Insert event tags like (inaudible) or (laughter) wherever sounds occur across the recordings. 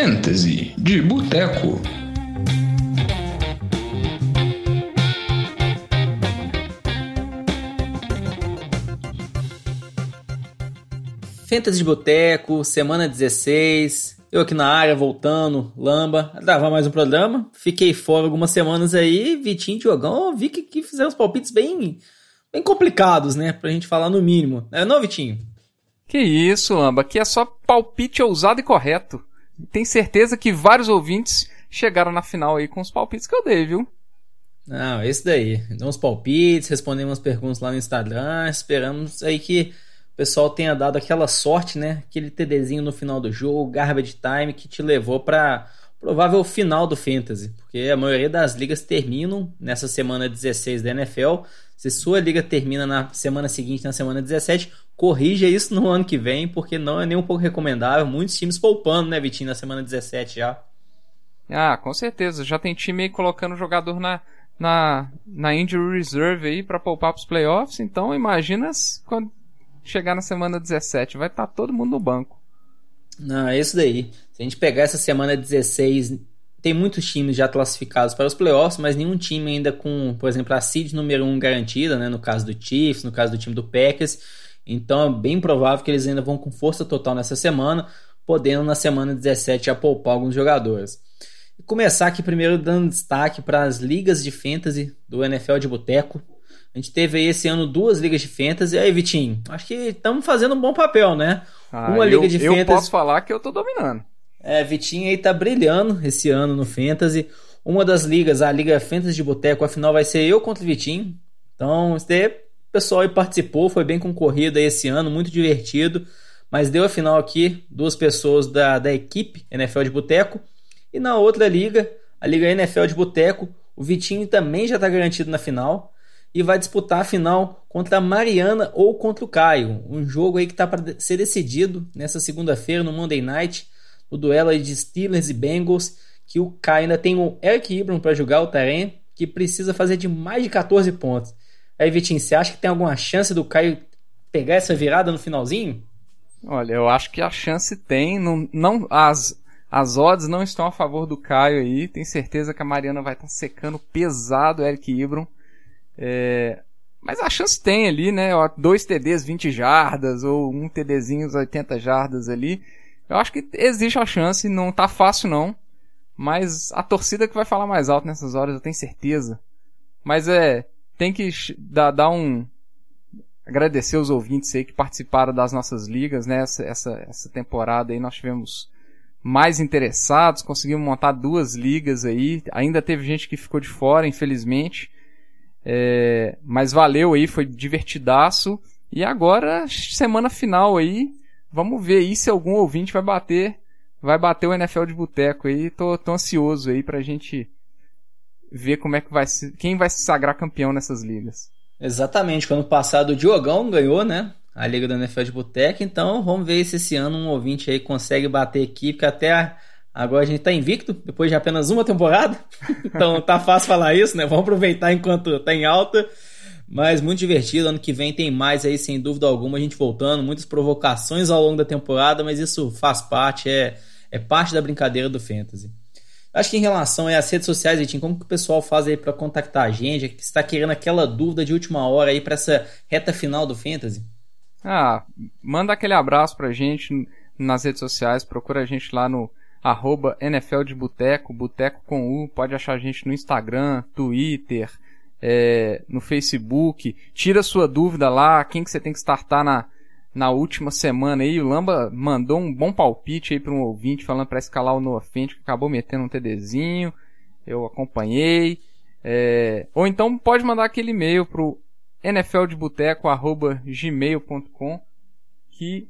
Fantasy de Boteco. Fantasy de Boteco, semana 16. Eu aqui na área, voltando, Lamba, gravar mais um programa. Fiquei fora algumas semanas aí, Vitinho e Diogão, vi que, que fizeram os palpites bem, bem complicados, né? Pra gente falar no mínimo. É não, Vitinho? Que isso, Lamba, aqui é só palpite ousado e correto. Tenho certeza que vários ouvintes chegaram na final aí com os palpites que eu dei, viu? Não, esse daí. Deu uns palpites, respondemos umas perguntas lá no Instagram, esperamos aí que pessoal tenha dado aquela sorte, né? Aquele TDzinho no final do jogo, garbage time, que te levou para provável final do Fantasy. Porque a maioria das ligas terminam nessa semana 16 da NFL. Se sua liga termina na semana seguinte, na semana 17, corrija isso no ano que vem, porque não é nem um pouco recomendável. Muitos times poupando, né, Vitinho, na semana 17 já. Ah, com certeza. Já tem time aí colocando jogador na, na, na injury reserve aí para poupar para os playoffs. Então, imagina quando chegar na semana 17, vai estar tá todo mundo no banco. Não, é isso daí. Se a gente pegar essa semana 16, tem muitos times já classificados para os playoffs, mas nenhum time ainda com, por exemplo, a seed número 1 garantida, né? No caso do Chiefs, no caso do time do Packers. Então é bem provável que eles ainda vão com força total nessa semana, podendo na semana 17 já poupar alguns jogadores. E começar aqui primeiro dando destaque para as ligas de fantasy do NFL de Boteco. A gente teve aí esse ano duas ligas de fantasy. E aí, Vitinho, acho que estamos fazendo um bom papel, né? Ah, Uma eu, liga de eu fantasy. Eu posso falar que eu tô dominando. É, Vitinho aí tá brilhando esse ano no fantasy. Uma das ligas, a Liga Fantasy de Boteco, afinal vai ser eu contra o Vitinho. Então, o pessoal aí participou, foi bem concorrido aí esse ano, muito divertido. Mas deu a final aqui duas pessoas da, da equipe NFL de Boteco. E na outra liga, a Liga NFL de Boteco, o Vitinho também já está garantido na final e vai disputar a final contra a Mariana ou contra o Caio. Um jogo aí que está para ser decidido nessa segunda-feira no Monday Night, no duelo de Steelers e Bengals, que o Caio ainda tem o Eric Ibram para jogar o Taren, que precisa fazer de mais de 14 pontos. Aí, Vitinho, você acha que tem alguma chance do Caio pegar essa virada no finalzinho? Olha, eu acho que a chance tem. Não, não as, as odds não estão a favor do Caio aí. Tenho certeza que a Mariana vai estar tá secando pesado o Eric Ibram. É, mas a chance tem ali, né? Dois TDs 20 jardas ou um TDzinho 80 jardas ali. Eu acho que existe a chance, não tá fácil não. Mas a torcida que vai falar mais alto nessas horas, eu tenho certeza. Mas é, tem que dar, dar um, agradecer os ouvintes aí que participaram das nossas ligas, né? Essa, essa, essa temporada aí nós tivemos mais interessados, conseguimos montar duas ligas aí. Ainda teve gente que ficou de fora, infelizmente. É, mas valeu aí, foi divertidaço. E agora, semana final aí, vamos ver aí se algum ouvinte vai bater, vai bater o NFL de boteco aí. Tô, tô ansioso aí pra gente ver como é que vai ser, quem vai se sagrar campeão nessas ligas. Exatamente, ano passado o Diogão ganhou, né? A Liga da NFL de Boteco, então vamos ver se esse ano um ouvinte aí consegue bater aqui, porque até a, Agora a gente está invicto, depois de apenas uma temporada. (laughs) então tá fácil falar isso, né? Vamos aproveitar enquanto tá em alta. Mas muito divertido. Ano que vem tem mais aí, sem dúvida alguma, a gente voltando. Muitas provocações ao longo da temporada, mas isso faz parte, é, é parte da brincadeira do Fantasy. Acho que em relação às redes sociais, Vitinho, como que o pessoal faz aí para contactar a gente? Que está querendo aquela dúvida de última hora aí para essa reta final do Fantasy? Ah, manda aquele abraço pra gente nas redes sociais, procura a gente lá no arroba NFL de Boteco, Boteco com U, pode achar a gente no Instagram, Twitter, é, no Facebook, tira sua dúvida lá, quem que você tem que startar na, na última semana aí, o Lamba mandou um bom palpite aí para um ouvinte falando para escalar o Noah Fent, que acabou metendo um TDzinho, eu acompanhei, é, ou então pode mandar aquele e-mail pro nfldeboteco@gmail.com que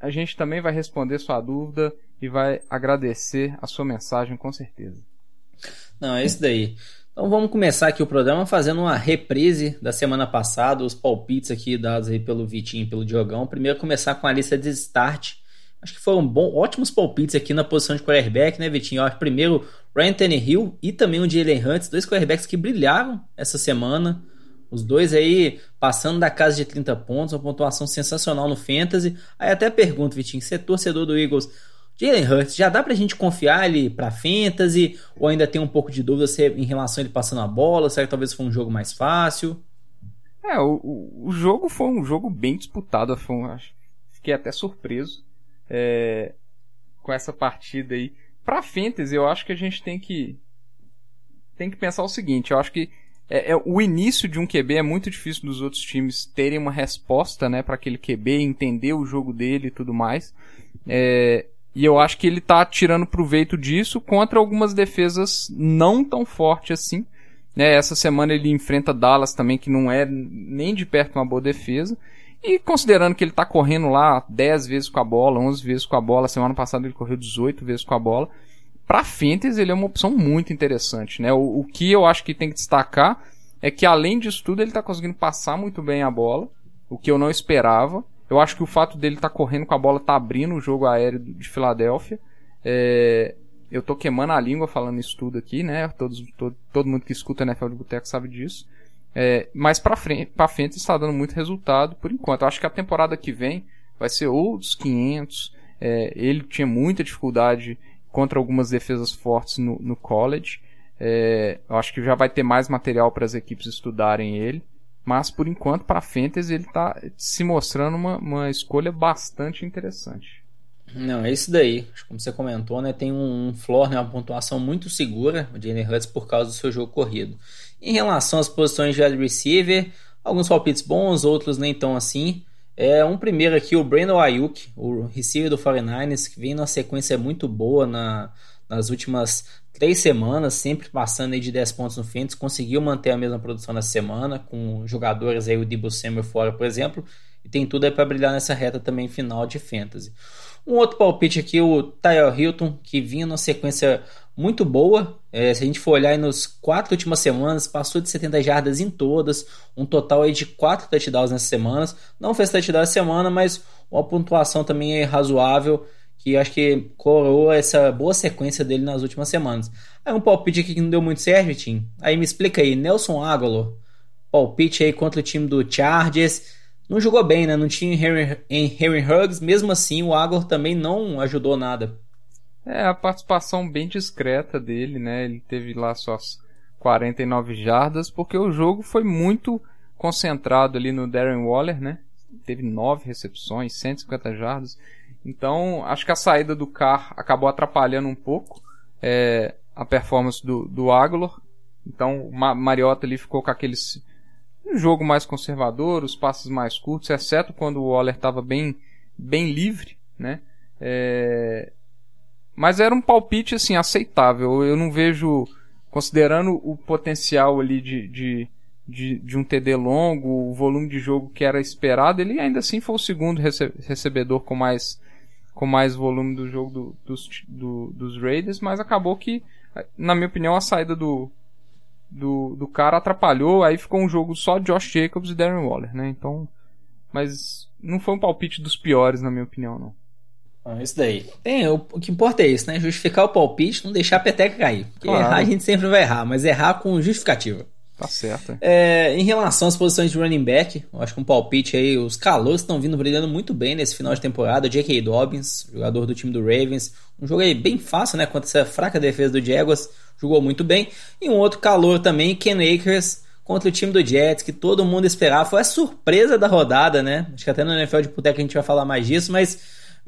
a gente também vai responder sua dúvida e vai agradecer a sua mensagem com certeza. Não, é isso daí. Então vamos começar aqui o programa fazendo uma reprise da semana passada, os palpites aqui dados aí pelo Vitinho e pelo Diogão. Primeiro começar com a lista de start. Acho que foram bom, ótimos palpites aqui na posição de quarterback, né, Vitinho? Acho primeiro Ryan Hill e também o Jalen Hurts, dois quarterbacks que brilharam essa semana. Os dois aí passando da casa de 30 pontos, uma pontuação sensacional no Fantasy. Aí até pergunto, Vitinho, você é torcedor do Eagles, Jalen Hurts, já dá pra gente confiar ele pra fantasy? Ou ainda tem um pouco de dúvida se, em relação a ele passando a bola? Será que talvez foi um jogo mais fácil? É, o, o jogo foi um jogo bem disputado. Um, fiquei até surpreso é, com essa partida aí. Pra fantasy, eu acho que a gente tem que tem que pensar o seguinte. Eu acho que é, é, o início de um QB é muito difícil dos outros times terem uma resposta, né, para aquele QB, entender o jogo dele e tudo mais. É, e eu acho que ele tá tirando proveito disso contra algumas defesas não tão fortes assim. Né? Essa semana ele enfrenta Dallas também, que não é nem de perto uma boa defesa. E considerando que ele tá correndo lá 10 vezes com a bola, 11 vezes com a bola, semana passada ele correu 18 vezes com a bola. Para Fantasy ele é uma opção muito interessante, né? O, o, que eu acho que tem que destacar é que além disso tudo ele tá conseguindo passar muito bem a bola, o que eu não esperava. Eu acho que o fato dele estar tá correndo com a bola tá abrindo o jogo aéreo de Filadélfia. É, eu tô queimando a língua falando isso tudo aqui, né? Todos, todo, todo mundo que escuta NFL de Boteco sabe disso. É, mas pra frente, frente está dando muito resultado por enquanto. Eu acho que a temporada que vem vai ser outros 500. É, ele tinha muita dificuldade contra algumas defesas fortes no, no college. É, eu acho que já vai ter mais material para as equipes estudarem ele. Mas por enquanto, para Fantasy, ele está se mostrando uma, uma escolha bastante interessante. Não, é isso daí. Como você comentou, né? Tem um, floor, né, uma pontuação muito segura, o Jalen por causa do seu jogo corrido. Em relação às posições de receiver, alguns palpites bons, outros nem tão assim. É, um primeiro aqui, o Brandon Ayuk, o receiver do 49ers, que vem numa sequência muito boa na, nas últimas três semanas, sempre passando aí de 10 pontos no Fantasy, conseguiu manter a mesma produção na semana, com jogadores aí, o Debo Samuel fora, por exemplo, e tem tudo aí para brilhar nessa reta também final de Fantasy. Um outro palpite aqui, o Tyler Hilton, que vinha numa sequência muito boa. É, se a gente for olhar nos quatro últimas semanas, passou de 70 jardas em todas, um total aí de quatro touchdowns nessas semanas. Não fez touchdown essa semana, mas uma pontuação também razoável que acho que coroa essa boa sequência dele nas últimas semanas. Aí um palpite aqui que não deu muito certo, Tim. Aí me explica aí, Nelson Aguilar, palpite aí contra o time do Chargers. Não jogou bem, né? Não tinha Henry, Henry Huggs, mesmo assim o Aguilar também não ajudou nada. É, a participação bem discreta dele, né? Ele teve lá suas 49 jardas, porque o jogo foi muito concentrado ali no Darren Waller, né? Teve 9 recepções, 150 jardas. Então, acho que a saída do carro acabou atrapalhando um pouco é, a performance do, do Aguilar. Então, o Mariota ali ficou com aqueles um jogo mais conservador, os passes mais curtos, exceto quando o Waller estava bem, bem livre, né? É... Mas era um palpite assim aceitável. Eu não vejo, considerando o potencial ali de, de, de, de um TD longo, o volume de jogo que era esperado, ele ainda assim foi o segundo rece recebedor com mais com mais volume do jogo do, dos, do, dos Raiders, mas acabou que, na minha opinião, a saída do, do, do cara atrapalhou, aí ficou um jogo só Josh Jacobs e Darren Waller, né? Então, mas não foi um palpite dos piores, na minha opinião, não. Ah, isso daí. Tem, o, o, que importa é isso, né? Justificar o palpite, não deixar a peteca cair. Porque claro. errar (laughs) a gente sempre vai errar, mas errar com justificativa. Tá certo. É, em relação às posições de running back, eu acho que um palpite aí, os calouros estão vindo brilhando muito bem nesse final de temporada. J.K. Dobbins, jogador do time do Ravens, um jogo aí bem fácil, né? Contra essa fraca defesa do Jaguars, jogou muito bem. E um outro calor também, Ken Akers, contra o time do Jets, que todo mundo esperava. Foi a surpresa da rodada, né? Acho que até no NFL de Puteca a gente vai falar mais disso, mas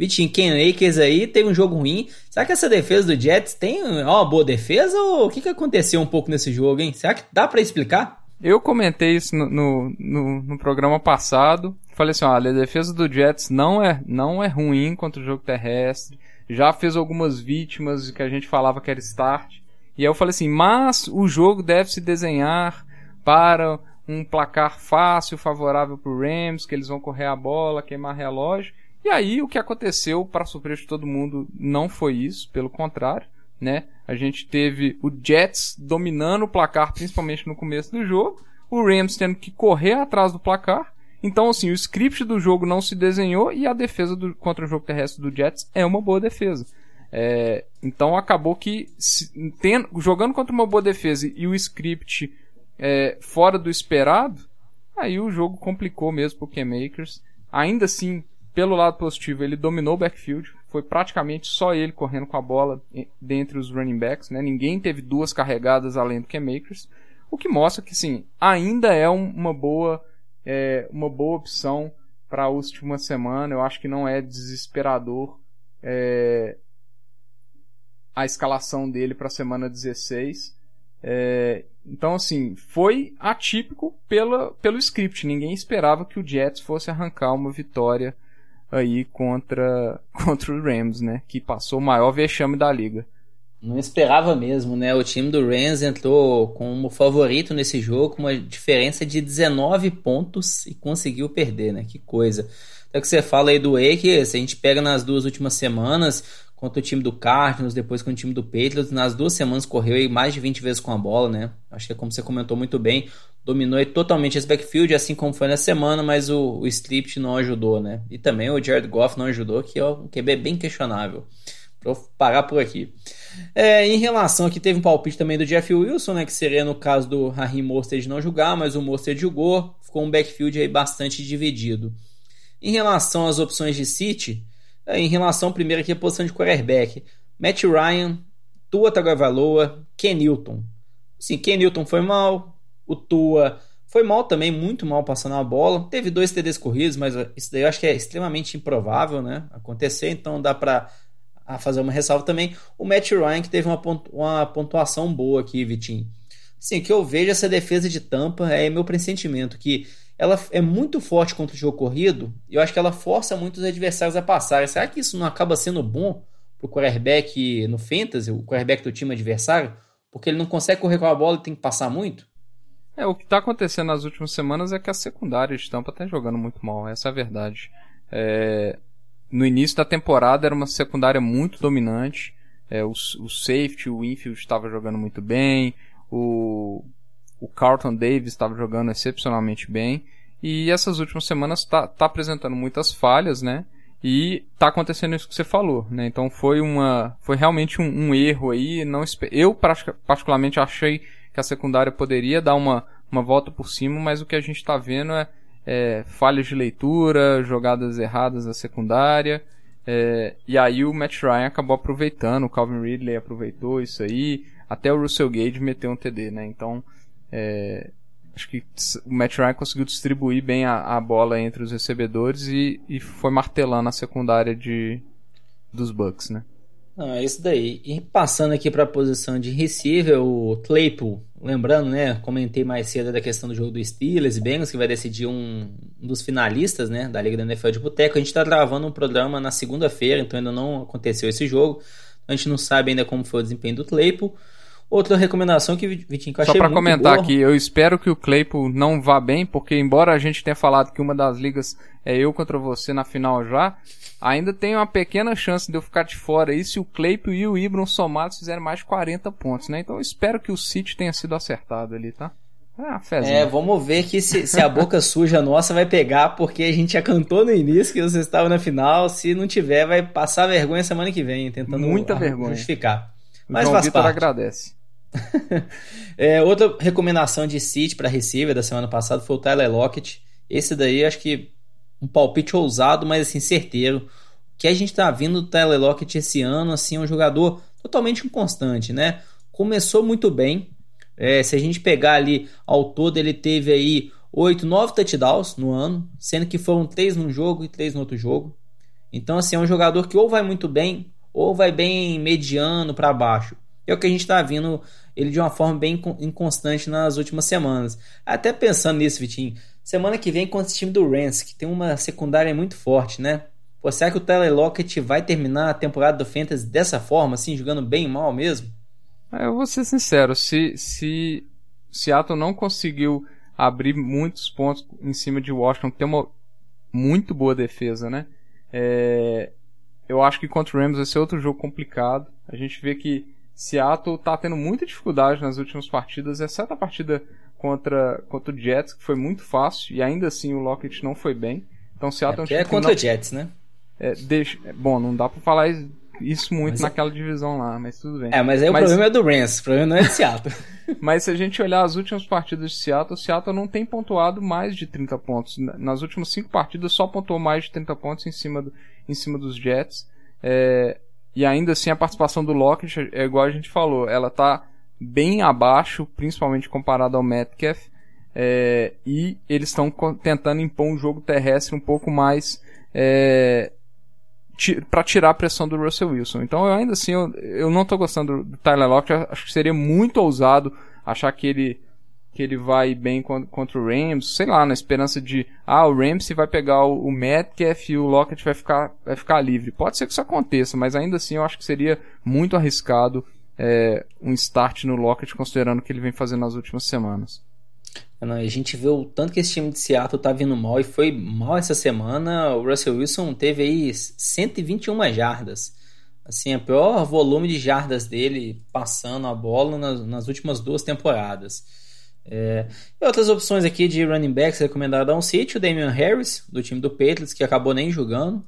Vitinho, Ken Akers aí teve um jogo ruim. Será que essa defesa do Jets tem uma boa defesa ou o que, que aconteceu um pouco nesse jogo, hein? Será que dá para explicar? Eu comentei isso no, no, no, no, programa passado. Falei assim, olha, a defesa do Jets não é, não é ruim contra o jogo terrestre. Já fez algumas vítimas que a gente falava que era start. E aí eu falei assim, mas o jogo deve se desenhar para um placar fácil, favorável para o Rams, que eles vão correr a bola, queimar relógio. E aí o que aconteceu, para surpresa de todo mundo, não foi isso, pelo contrário, né? A gente teve o Jets dominando o placar, principalmente no começo do jogo, o Rams tendo que correr atrás do placar. Então, assim, o script do jogo não se desenhou e a defesa do, contra o jogo terrestre do Jets é uma boa defesa. É, então acabou que se, jogando contra uma boa defesa e o script é, fora do esperado, aí o jogo complicou mesmo pro K-Makers. Ainda assim, pelo lado positivo, ele dominou o backfield, foi praticamente só ele correndo com a bola dentre os running backs, né? Ninguém teve duas carregadas além do que Makers, o que mostra que sim, ainda é um, uma boa é, uma boa opção para a última semana. Eu acho que não é desesperador é, a escalação dele para a semana 16. É, então, assim, foi atípico pela, pelo script. Ninguém esperava que o Jets fosse arrancar uma vitória aí contra, (laughs) contra o Rams, né? Que passou o maior vexame da liga. Não esperava mesmo, né? O time do Rams entrou como favorito nesse jogo, com uma diferença de 19 pontos e conseguiu perder, né? Que coisa. Até que você fala aí do Wake, se a gente pega nas duas últimas semanas, contra o time do Cardinals, depois com o time do Patriots, nas duas semanas correu aí mais de 20 vezes com a bola, né? Acho que é como você comentou muito bem, dominou totalmente esse backfield, assim como foi na semana, mas o, o não ajudou, né? E também o Jared Goff não ajudou, que é um QB bem questionável. Vou parar por aqui. É, em relação aqui, teve um palpite também do Jeff Wilson, né, que seria no caso do Raheem Mostert não jogar, mas o Mostert jogou, ficou um backfield aí bastante dividido. Em relação às opções de City, em relação primeiro aqui à posição de quarterback, Matt Ryan, Tua Tagovailoa, Ken Newton. Sim, Ken Newton foi mal, o Tua foi mal também, muito mal passando a bola. Teve dois TDs corridos, mas isso daí eu acho que é extremamente improvável, né? Acontecer, então dá para fazer uma ressalva também. O Matt Ryan, que teve uma pontuação boa aqui, Vitinho. Sim, que eu vejo essa defesa de tampa é meu pressentimento, que ela é muito forte contra o jogo corrido e eu acho que ela força muito os adversários a passar. Será que isso não acaba sendo bom pro quarterback no fantasy, o quarterback do time adversário? Porque ele não consegue correr com a bola e tem que passar muito? É, o que está acontecendo nas últimas semanas é que a secundária de tampa está jogando muito mal, essa é a verdade. É, no início da temporada era uma secundária muito dominante. É, o, o safety, o infield estava jogando muito bem. O, o Carlton Davis estava jogando excepcionalmente bem. E essas últimas semanas está tá apresentando muitas falhas, né? E tá acontecendo isso que você falou, né? Então foi uma, foi realmente um, um erro aí. Não eu particularmente achei que a secundária poderia dar uma, uma volta por cima, mas o que a gente está vendo é é, falhas de leitura, jogadas erradas na secundária. É, e aí o Matt Ryan acabou aproveitando, o Calvin Ridley aproveitou isso aí, até o Russell Gage meteu um TD, né? Então, é, acho que o Matt Ryan conseguiu distribuir bem a, a bola entre os recebedores e, e foi martelando a secundária de, dos Bucks, né? Não, é isso daí. E passando aqui para a posição de receiver, o Claypool, lembrando, né, comentei mais cedo da questão do jogo do Steelers e Bengals, que vai decidir um, um dos finalistas, né, da Liga da NFL de Boteco. A gente está gravando um programa na segunda-feira, então ainda não aconteceu esse jogo. A gente não sabe ainda como foi o desempenho do Claypool. Outra recomendação que Vitinho que eu Só para comentar boa. aqui, eu espero que o Claypool não vá bem, porque embora a gente tenha falado que uma das ligas é eu contra você na final já, ainda tem uma pequena chance de eu ficar de fora aí se o Claypool e o Ibron somados fizerem mais de 40 pontos, né? Então eu espero que o City tenha sido acertado ali, tá? Ah, é, vamos ver que se, se a boca (laughs) suja nossa vai pegar, porque a gente já cantou no início que você estava na final. Se não tiver, vai passar vergonha semana que vem, tentando Muita vergonha. justificar. Mas João Vitor parte. agradece. (laughs) é, outra recomendação de City para receiver da semana passada foi o Tyler Lockett. Esse daí acho que um palpite ousado, mas assim certeiro. O que a gente está vindo do Tyler Lockett esse ano, assim, é um jogador totalmente inconstante, né? Começou muito bem. É, se a gente pegar ali ao todo, ele teve aí 8, 9 touchdowns no ano, sendo que foram 3 num jogo e 3 no outro jogo. Então, assim, é um jogador que ou vai muito bem, ou vai bem mediano para baixo. É o que a gente está vendo ele de uma forma bem inconstante nas últimas semanas. Até pensando nisso, Vitinho, semana que vem contra esse time do Rams, que tem uma secundária muito forte, né? Pô, será que o Tyler Lockett vai terminar a temporada do Fantasy dessa forma, assim, jogando bem mal mesmo? É, eu vou ser sincero, se, se Seattle não conseguiu abrir muitos pontos em cima de Washington, que tem uma muito boa defesa, né? É, eu acho que contra o Rams vai ser outro jogo complicado. A gente vê que Seattle tá tendo muita dificuldade nas últimas partidas, exceto a partida contra, contra o Jets, que foi muito fácil, e ainda assim o Lockett não foi bem. Então Seattle é, é, um é contra não... o Jets, né? É, deixa... Bom, não dá pra falar isso muito mas é- naquela é... divisão lá, mas tudo bem. É, mas aí mas... o problema é do Rams, o problema não é de Seattle. (laughs) mas se a gente olhar as últimas partidas de Seattle, Seattle não tem pontuado mais de 30 pontos. Nas últimas cinco partidas só pontuou mais de 30 pontos em cima, do, em cima dos Jets. É, e ainda assim a participação do Lockett, é igual a gente falou, ela tá bem abaixo, principalmente comparado ao Metcalf. É, e eles estão tentando impor um jogo terrestre um pouco mais é, para tirar a pressão do Russell Wilson. Então, eu ainda assim, eu, eu não estou gostando do Tyler Lockett. Acho que seria muito ousado achar que ele que ele vai bem contra o Rams, sei lá, na esperança de ah, o Ramsey vai pegar o, Metcalf e o Lockett vai ficar, vai ficar livre. Pode ser que isso aconteça, mas ainda assim eu acho que seria muito arriscado é, um start no Lockett considerando o que ele vem fazendo nas últimas semanas. A gente vê o tanto que esse time de Seattle tá vindo mal e foi mal essa semana. O Russell Wilson teve aí 121 jardas. Assim, o pior volume de jardas dele passando a bola nas, nas últimas duas temporadas. É, e outras opções aqui de running backs recomendadas a um sítio, o Damian Harris, do time do Patriots, que acabou nem jogando.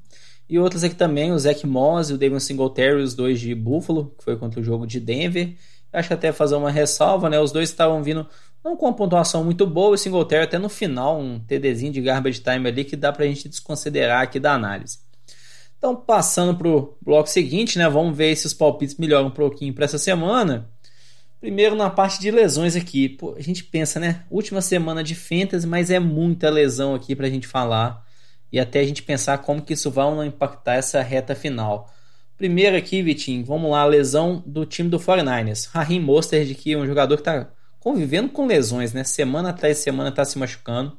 E outras aqui também, o Zach Moss e o David Singletary, os dois de Buffalo, que foi contra o jogo de Denver. Acho que até fazer uma ressalva, né? Os dois estavam vindo não com uma pontuação muito boa, o Singletary até no final, um TDzinho de garbage time ali que dá pra gente desconsiderar aqui da análise. Então, passando pro bloco seguinte, né, vamos ver se os palpites melhoram um pouquinho para essa semana. Primeiro na parte de lesões aqui. Pô, a gente pensa, né, última semana de Fantasy, mas é muita lesão aqui pra gente falar e até a gente pensar como que isso vai ou não impactar essa reta final. Primeiro aqui, Vitinho, vamos lá, lesão do time do 49ers. Raheem Mostert, que é um jogador que está convivendo com lesões, né? Semana atrás semana está se machucando.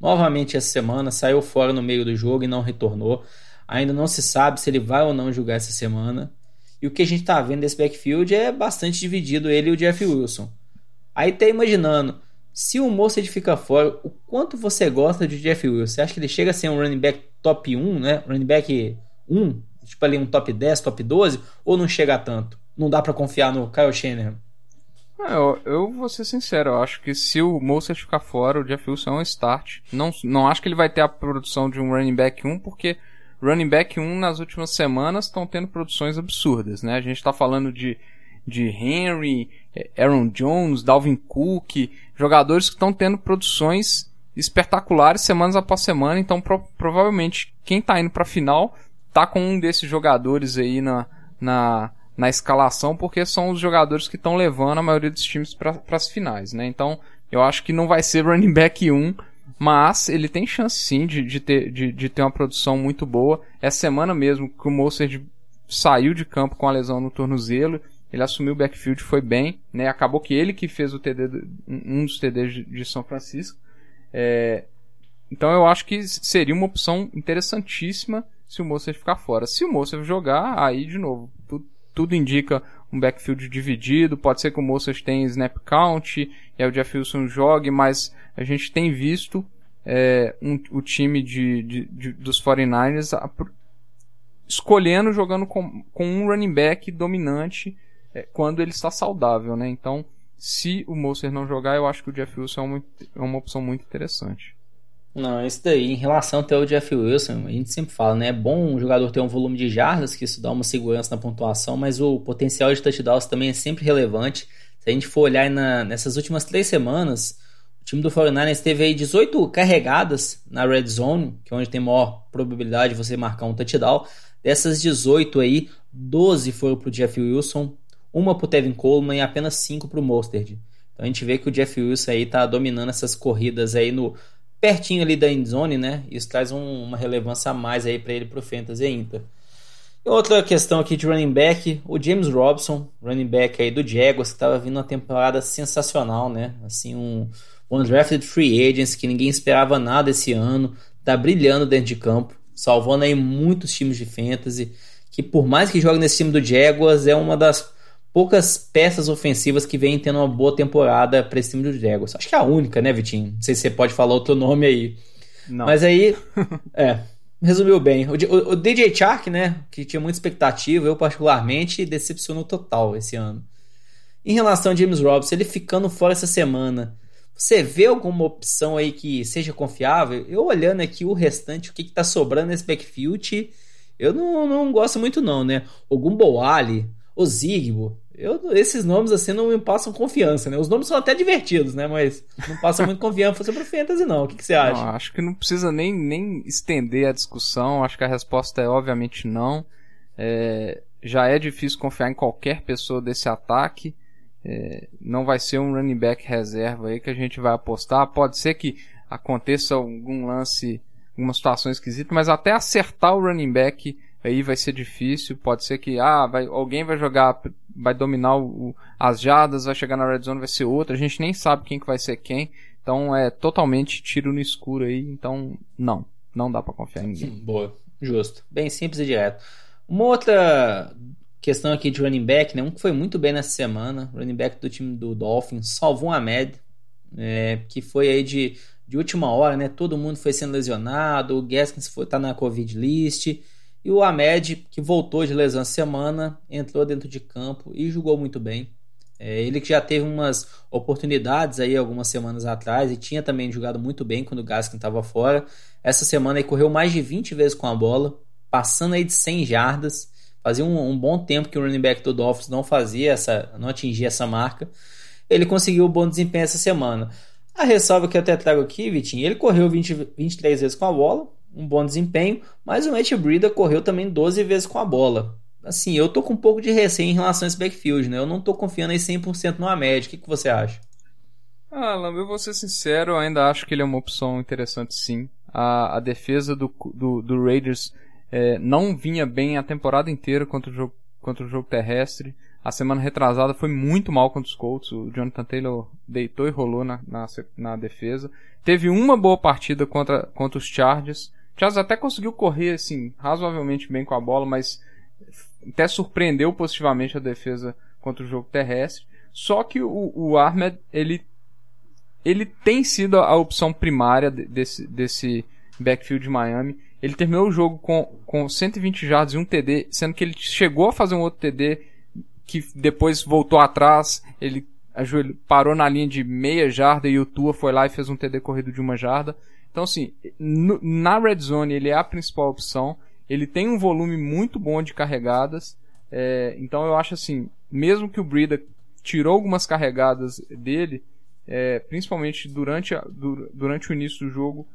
Novamente essa semana saiu fora no meio do jogo e não retornou. Ainda não se sabe se ele vai ou não jogar essa semana. E o que a gente está vendo desse backfield é bastante dividido ele e o Jeff Wilson. Aí tá imaginando, se o Mostert fica fora, o quanto você gosta de Jeff Wilson? Você acha que ele chega a ser um running back top 1, né? Running back 1, tipo ali um top 10, top 12, ou não chega tanto? Não dá para confiar no Kyle Shanahan? É, eu, eu vou ser sincero, eu acho que se o Mostert ficar fora, o Jeff Wilson é um start. Não, não acho que ele vai ter a produção de um running back 1, porque running back 1 nas últimas semanas estão tendo produções absurdas, né? A gente está falando de, de Henry, Aaron Jones, Dalvin Cook, jogadores que estão tendo produções espetaculares semanas após semana, então pro, provavelmente quem está indo para a final tá com um desses jogadores aí na, na na escalação, porque são os jogadores que estão levando a maioria dos times para as finais, né? Então, eu acho que não vai ser running back 1, mas ele tem chance sim de, de, ter, de, de ter uma produção muito boa. Essa semana mesmo que o Mostert saiu de campo com a lesão no tornozelo, ele assumiu o backfield, foi bem, né? Acabou que ele que fez o TD, um dos TDs de, de São Francisco. É, então eu acho que seria uma opção interessantíssima se o Mostert ficar fora. Se o Mostert jogar, aí de novo, tudo, tudo indica um backfield dividido. Pode ser que o Moças tenha snap count e aí o Jeff Wilson jogue, mas a gente tem visto é, um, o time de, de, de dos 49ers a, escolhendo jogando com, com um running back dominante é, quando ele está saudável, né? Então, se o Moser não jogar, eu acho que o Jeff Wilson é uma, é uma opção muito interessante. Não, isso daí, em relação até o Jeff Wilson, a gente sempre fala, né? É bom um jogador ter um volume de jardas, que isso dá uma segurança na pontuação, mas o potencial de touchdowns também é sempre relevante. Se a gente for olhar na, nessas últimas três semanas, o time do 49ers teve aí 18 carregadas na red zone, que é onde tem maior probabilidade de você marcar um touchdown. Dessas 18 aí, 12 foram pro Jeff Wilson, uma pro Tevin Coleman e apenas 5 pro Mostert. Então a gente vê que o Jeff Wilson aí tá dominando essas corridas aí no pertinho ali da endzone, né? Isso traz um, uma relevância a mais aí para ele pro Fantasy ainda. E outra questão aqui de running back, o James Robson, running back aí do Jaguars, que estava vindo uma temporada sensacional, né? Assim, um undrafted free agents que ninguém esperava nada esse ano, tá brilhando dentro de campo, salvando aí muitos times de fantasy, que por mais que jogue nesse time do Jaguars, é uma das poucas peças ofensivas que vem tendo uma boa temporada para esse time do Jaguars. Acho que é a única, né, Vitinho? Não sei se você pode falar outro nome aí. Não. Mas aí, (laughs) é, resumiu bem. O, o, o, DJ Chark, né, que tinha muita expectativa, eu particularmente decepcionou total esse ano. Em relação a James Robinson, ele ficando fora essa semana, você vê alguma opção aí que seja confiável? Eu olhando aqui o restante, o que, que tá sobrando nesse backfield, eu não, não gosto muito não, né? O Gumbo Ali, o Zigbo, eu, esses nomes assim não me passam confiança, né? Os nomes são até divertidos, né? Mas não passam muito confiança sobre o Fantasy, não. O que, que você acha? Não, acho que não precisa nem, nem estender a discussão. Acho que a resposta é obviamente não. É, já é difícil confiar em qualquer pessoa desse ataque. É, não vai ser um running back reserva aí que a gente vai apostar. Pode ser que aconteça algum lance, alguma situação esquisita, mas até acertar o running back aí vai ser difícil. Pode ser que ah, vai, alguém vai jogar, vai dominar o, as jadas, vai chegar na red zone, vai ser outro. A gente nem sabe quem que vai ser quem. Então é totalmente tiro no escuro aí. Então não, não dá para confiar em ninguém. Boa, justo, bem simples e direto. Uma outra questão aqui de running back, né? Um que foi muito bem nessa semana, running back do time do Dolphins, salvou a Med, é, que foi aí de, de última hora, né? Todo mundo foi sendo lesionado, o Gaskins foi tá na Covid list. E o Ahmed, que voltou de lesão essa semana, entrou dentro de campo e jogou muito bem. É, ele que já teve umas oportunidades aí algumas semanas atrás e tinha também jogado muito bem quando o Gaskin estava fora. Essa semana ele correu mais de 20 vezes com a bola, passando aí de 100 jardas. Fazia um, um bom tempo que o running back do Dolphins não fazia essa, não atingia essa marca. Ele conseguiu um bom desempenho essa semana. A ressalva que eu até trago aqui, Vitinho, ele correu 20, 23 vezes com a bola, um bom desempenho, mas o Matt Breida correu também 12 vezes com a bola. Assim, eu tô com um pouco de receio em relação a esse backfield, né? Eu não tô confiando aí 100% no Ahmed. O que, que você acha? Ah, Alan, eu vou ser sincero, eu ainda acho que ele é uma opção interessante sim. A, a defesa do, do, do Raiders é, não vinha bem a temporada inteira contra o, jogo, contra o jogo terrestre. A semana retrasada foi muito mal contra os Colts. O Jonathan Taylor deitou e rolou na, na, na defesa. Teve uma boa partida contra, contra os Chargers. Charles até conseguiu correr assim razoavelmente bem com a bola, mas até surpreendeu positivamente a defesa contra o jogo terrestre. Só que o, o Ahmed ele ele tem sido a opção primária desse, desse backfield de Miami. Ele terminou o jogo com, com 120 jardas e um TD, sendo que ele chegou a fazer um outro TD que depois voltou atrás. Ele parou na linha de meia jarda e o Tua foi lá e fez um TD corrido de uma jarda. Então, assim, no, na red zone ele é a principal opção. Ele tem um volume muito bom de carregadas. É, então, eu acho assim, mesmo que o Brida tirou algumas carregadas dele, é, principalmente durante, a, durante o início do jogo,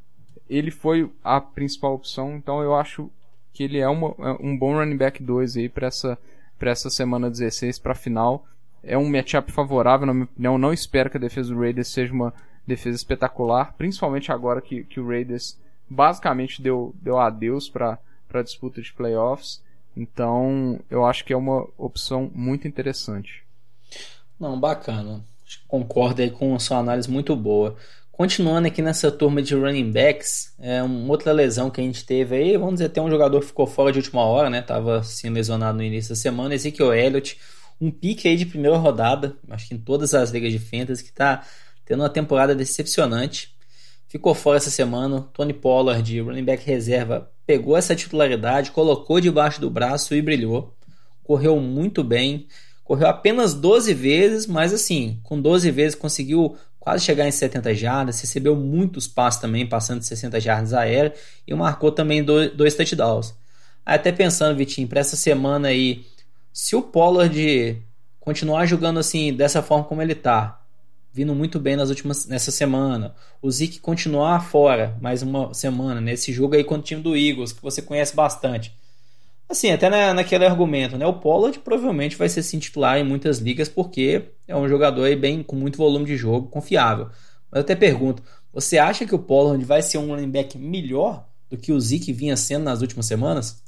ele foi a principal opção. Então, eu acho que ele é uma, é um bom running back 2 aí para essa, essa semana 16 para final. É um matchup favorável, na minha opinião. Não espero que a defesa do Raiders seja uma defesa espetacular, principalmente agora que, que o Raiders basicamente deu, deu adeus para a disputa de playoffs. Então, eu acho que é uma opção muito interessante. Não, bacana. Concordo aí com a sua análise muito boa. Continuando aqui nessa turma de running backs, é uma outra lesão que a gente teve aí, vamos dizer, até um jogador ficou fora de última hora, né? Tava sendo lesionado no início da semana, Ezekiel Elliott, um pique aí de primeira rodada, acho que em todas as ligas de fantasy, que tá tendo uma temporada decepcionante. Ficou fora essa semana. Tony Pollard, running back reserva, pegou essa titularidade, colocou debaixo do braço e brilhou. Correu muito bem. Correu apenas 12 vezes, mas assim, com 12 vezes conseguiu quase chegar em 70 jardas, recebeu muitos passos também, passando de 60 jardas aérea e marcou também dois touchdowns. Até pensando, Vitinho, para essa semana aí, se o Pollard continuar jogando assim, dessa forma como ele tá, vindo muito bem nas últimas nessa semana. O Zeke continuar fora mais uma semana nesse jogo aí contra o time do Eagles, que você conhece bastante. Assim, até na, naquele argumento, né? O Pollard provavelmente vai ser sim titular em muitas ligas porque é um jogador aí bem com muito volume de jogo, confiável. Mas eu até pergunto, você acha que o Pollard vai ser um back melhor do que o Zeke vinha sendo nas últimas semanas?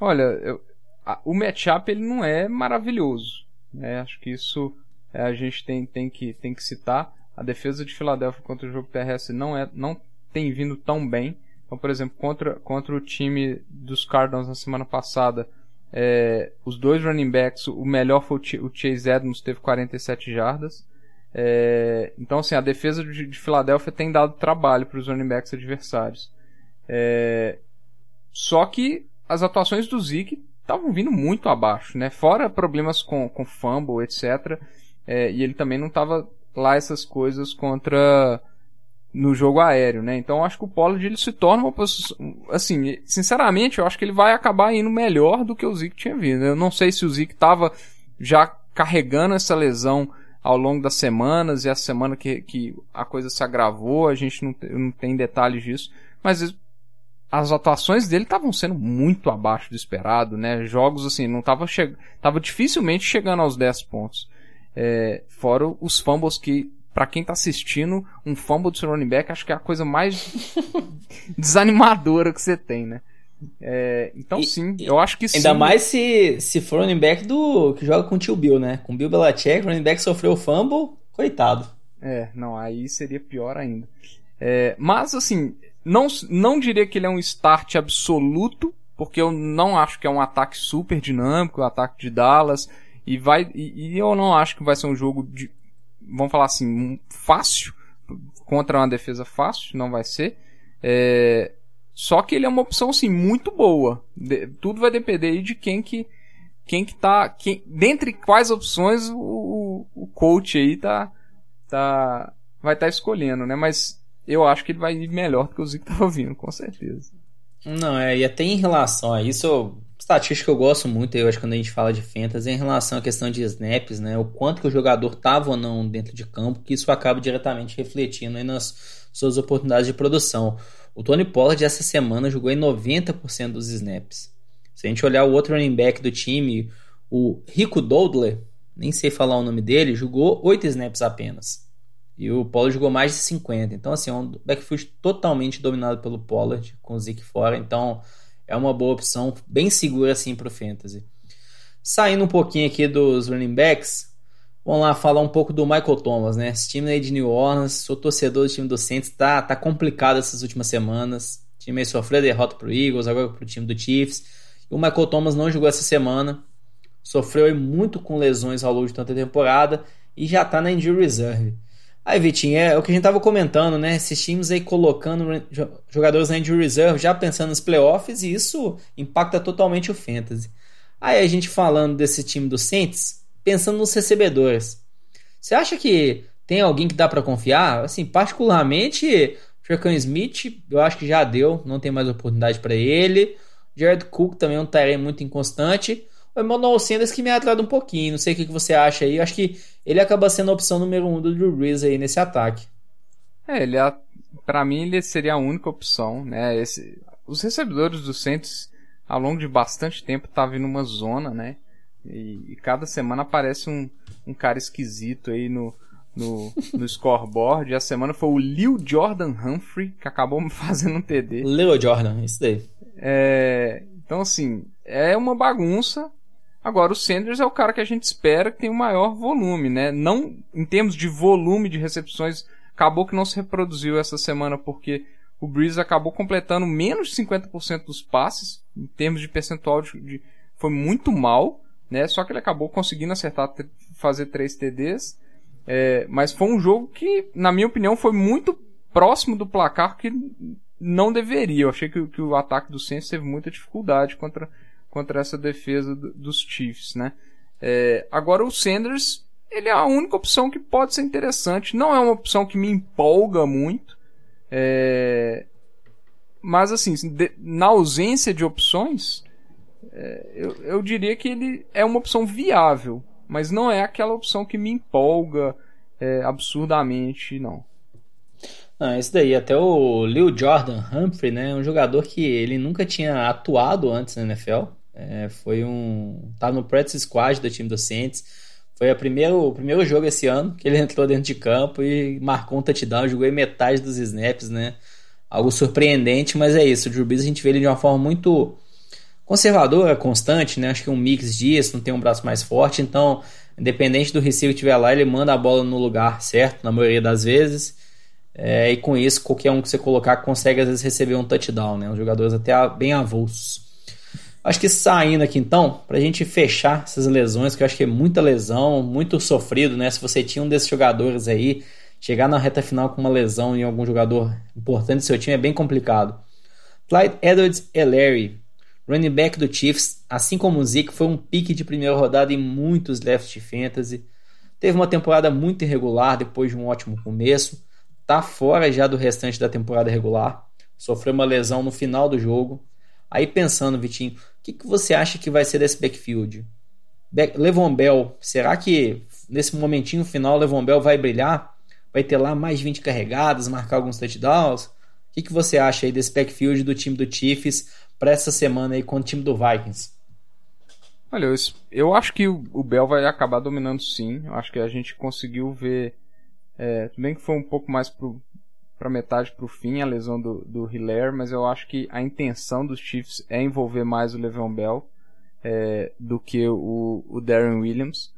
Olha, eu, a, o matchup ele não é maravilhoso. Né? Acho que isso é, a gente tem, tem, que, tem que citar. A defesa de Filadélfia contra o jogo terrestre não, é, não tem vindo tão bem. Então, por exemplo, contra, contra o time dos Cardinals na semana passada, é, os dois running backs, o melhor foi o, Chase Edmonds, teve 47 jardas. É, então, assim, a defesa de, de Filadélfia tem dado trabalho para os running backs adversários. É, só que as atuações do Zeke estavam vindo muito abaixo, né? Fora problemas com, com fumble, etc. É, e ele também não estava lá essas coisas contra no jogo aéreo, né? Então acho que o Pollard ele se torna uma posição, assim, sinceramente, eu acho que ele vai acabar indo melhor do que o Zeke tinha vindo. Eu não sei se o Zeke estava já carregando essa lesão ao longo das semanas e a semana que, que a coisa se agravou, a gente não, não tem detalhes disso, mas as atuações dele estavam sendo muito abaixo do esperado, né? Jogos assim, não tava che... tava dificilmente chegando aos 10 pontos. É, fora os fumbles que para quem tá assistindo, um fumble do seu running back acho que é a coisa mais (laughs) desanimadora que você tem, né? É, então E- sim, eu acho que sim. Ainda mais se, se for running back do que joga com o tio Bill, né? Com o Bill Belichick, o running back sofreu fumble, coitado. É, não, aí seria pior ainda. É, mas assim, não, não diria que ele é um start absoluto, porque eu não acho que é um ataque super dinâmico, o ataque de Dallas, e vai e, e eu não acho que vai ser um jogo de, vamos falar assim, fácil contra uma defesa fácil, não vai ser. É, só que ele é uma opção assim muito boa. De- tudo vai depender de quem que quem que tá, quem, dentre quais opções o, o, o coach aí tá tá vai estar escolhendo, né? Mas eu acho que ele vai ir melhor do que o Zico tava vindo, com certeza. Não, é, e até em relação a isso, eu- estatística que eu gosto muito, eu acho, quando a gente fala de fantasy, é em relação à questão de snaps, né? O quanto que o jogador estava ou não dentro de campo, que isso acaba diretamente refletindo aí nas suas oportunidades de produção. O Tony Pollard essa semana jogou em 90% dos snaps. Se a gente olhar o outro running back do time, o Rico Dodler, nem sei falar o nome dele, jogou 8 snaps apenas. E o Pollard jogou mais de 50. Então, assim, é um backfield totalmente dominado pelo Pollard, com o Zeke fora. Então, é uma boa opção, bem segura, assim, pro Fantasy. Saindo um pouquinho aqui dos running backs, vamos lá falar um pouco do Michael Thomas, né? Esse time aí de New Orleans, sou torcedor do time do Saints, tá, tá complicado essas últimas semanas. O time aí sofreu derrota pro Eagles, agora pro time do Chiefs. E o Michael Thomas não jogou essa semana. Sofreu muito com lesões ao longo de tanta temporada e já tá na injury reserve. Aí, Vitinho, é o que a gente tava comentando, né? Esses times aí colocando re- jo- jogadores na injury reserve, já pensando nos playoffs, e isso impacta totalmente o fantasy. Aí a gente falando desse time do Saints, pensando nos recebedores. Você acha que tem alguém que dá pra confiar? Assim, particularmente, Trecan Smith, eu acho que já deu, não tem mais oportunidade pra ele. Jared Cook também é um terreno muito inconstante. O Emmanuel Sanders que me atrada um pouquinho, não sei o que você acha aí. Eu acho que ele acaba sendo a opção número um do Drew Brees aí nesse ataque. É, ele é, para mim ele seria a única opção, né? Esse, os recebedores do Saints ao longo de bastante tempo tá vindo uma zona, né? E, e cada semana aparece um, um cara esquisito aí no, no, (laughs) no scoreboard. E a semana foi o Lil Jordan Humphrey, que acabou (laughs) fazendo um TD. Leo Jordan, isso daí. É, então, assim, é uma bagunça. Agora, o Sanders é o cara que a gente espera que tem o maior volume, né? Não em termos de volume de recepções, acabou que não se reproduziu essa semana porque o Breeze acabou completando menos de 50% dos passes, em termos de percentual de, de- foi muito mal, né? Só que ele acabou conseguindo acertar, fazer três TDs. É, mas foi um jogo que, na minha opinião, foi muito próximo do placar que não deveria. Eu achei que, que o ataque do Saints teve muita dificuldade contra, contra essa defesa do- dos Chiefs, né? É, agora o Sanders, ele é a única opção que pode ser interessante. Não é uma opção que me empolga muito. É, mas assim, de- na ausência de opções, é, eu, eu diria que ele é uma opção viável. Mas não é aquela opção que me empolga é, absurdamente, não. Ah, esse daí, até o Lil Jordan Humphrey, né? é Um jogador que ele nunca tinha atuado antes na NFL. É, foi um. Tava no practice squad do time do Saints. Foi a primeiro, o primeiro jogo esse ano que ele (laughs) entrou dentro de campo e marcou um touchdown, jogou em metade dos snaps, né? Algo surpreendente, mas é isso. O Drew Brees a gente vê ele de uma forma muito conservadora, constante, né? Acho que um mix disso, não tem um braço mais forte, então, independente do receiver que estiver lá, ele manda a bola no lugar certo, na maioria das vezes. É, e com isso, qualquer um que você colocar consegue às vezes receber um touchdown, né? Os jogadores até bem avulsos. Acho que saindo aqui então, pra gente fechar essas lesões, que eu acho que é muita lesão, muito sofrido, né? Se você tinha um desses jogadores aí, chegar na reta final com uma lesão em algum jogador importante do seu time é bem complicado. Clyde Edwards Ellery, running back do Chiefs, assim como o Zeke, foi um pique de primeira rodada em muitos left fantasy. Teve uma temporada muito irregular depois de um ótimo começo. Tá fora já do restante da temporada regular. Sofreu uma lesão no final do jogo. Aí pensando, Vitinho, o que, que você acha que vai ser desse backfield? Be Levon Bell, será que nesse momentinho final Levon Bell vai brilhar? Vai ter lá mais 20 carregadas, marcar alguns touchdowns? O que, que você acha aí desse backfield do time do Chiefs para essa semana aí com o time do Vikings? Olha, eu, eu acho que o, o Bell vai acabar dominando sim. Eu acho que a gente conseguiu ver. É, bem que foi um pouco mais pro, pra metade pro fim a lesão do, do mas eu acho que a intenção dos Chiefs é envolver mais o Le'Veon Bell é, do que o, o Darren Williams.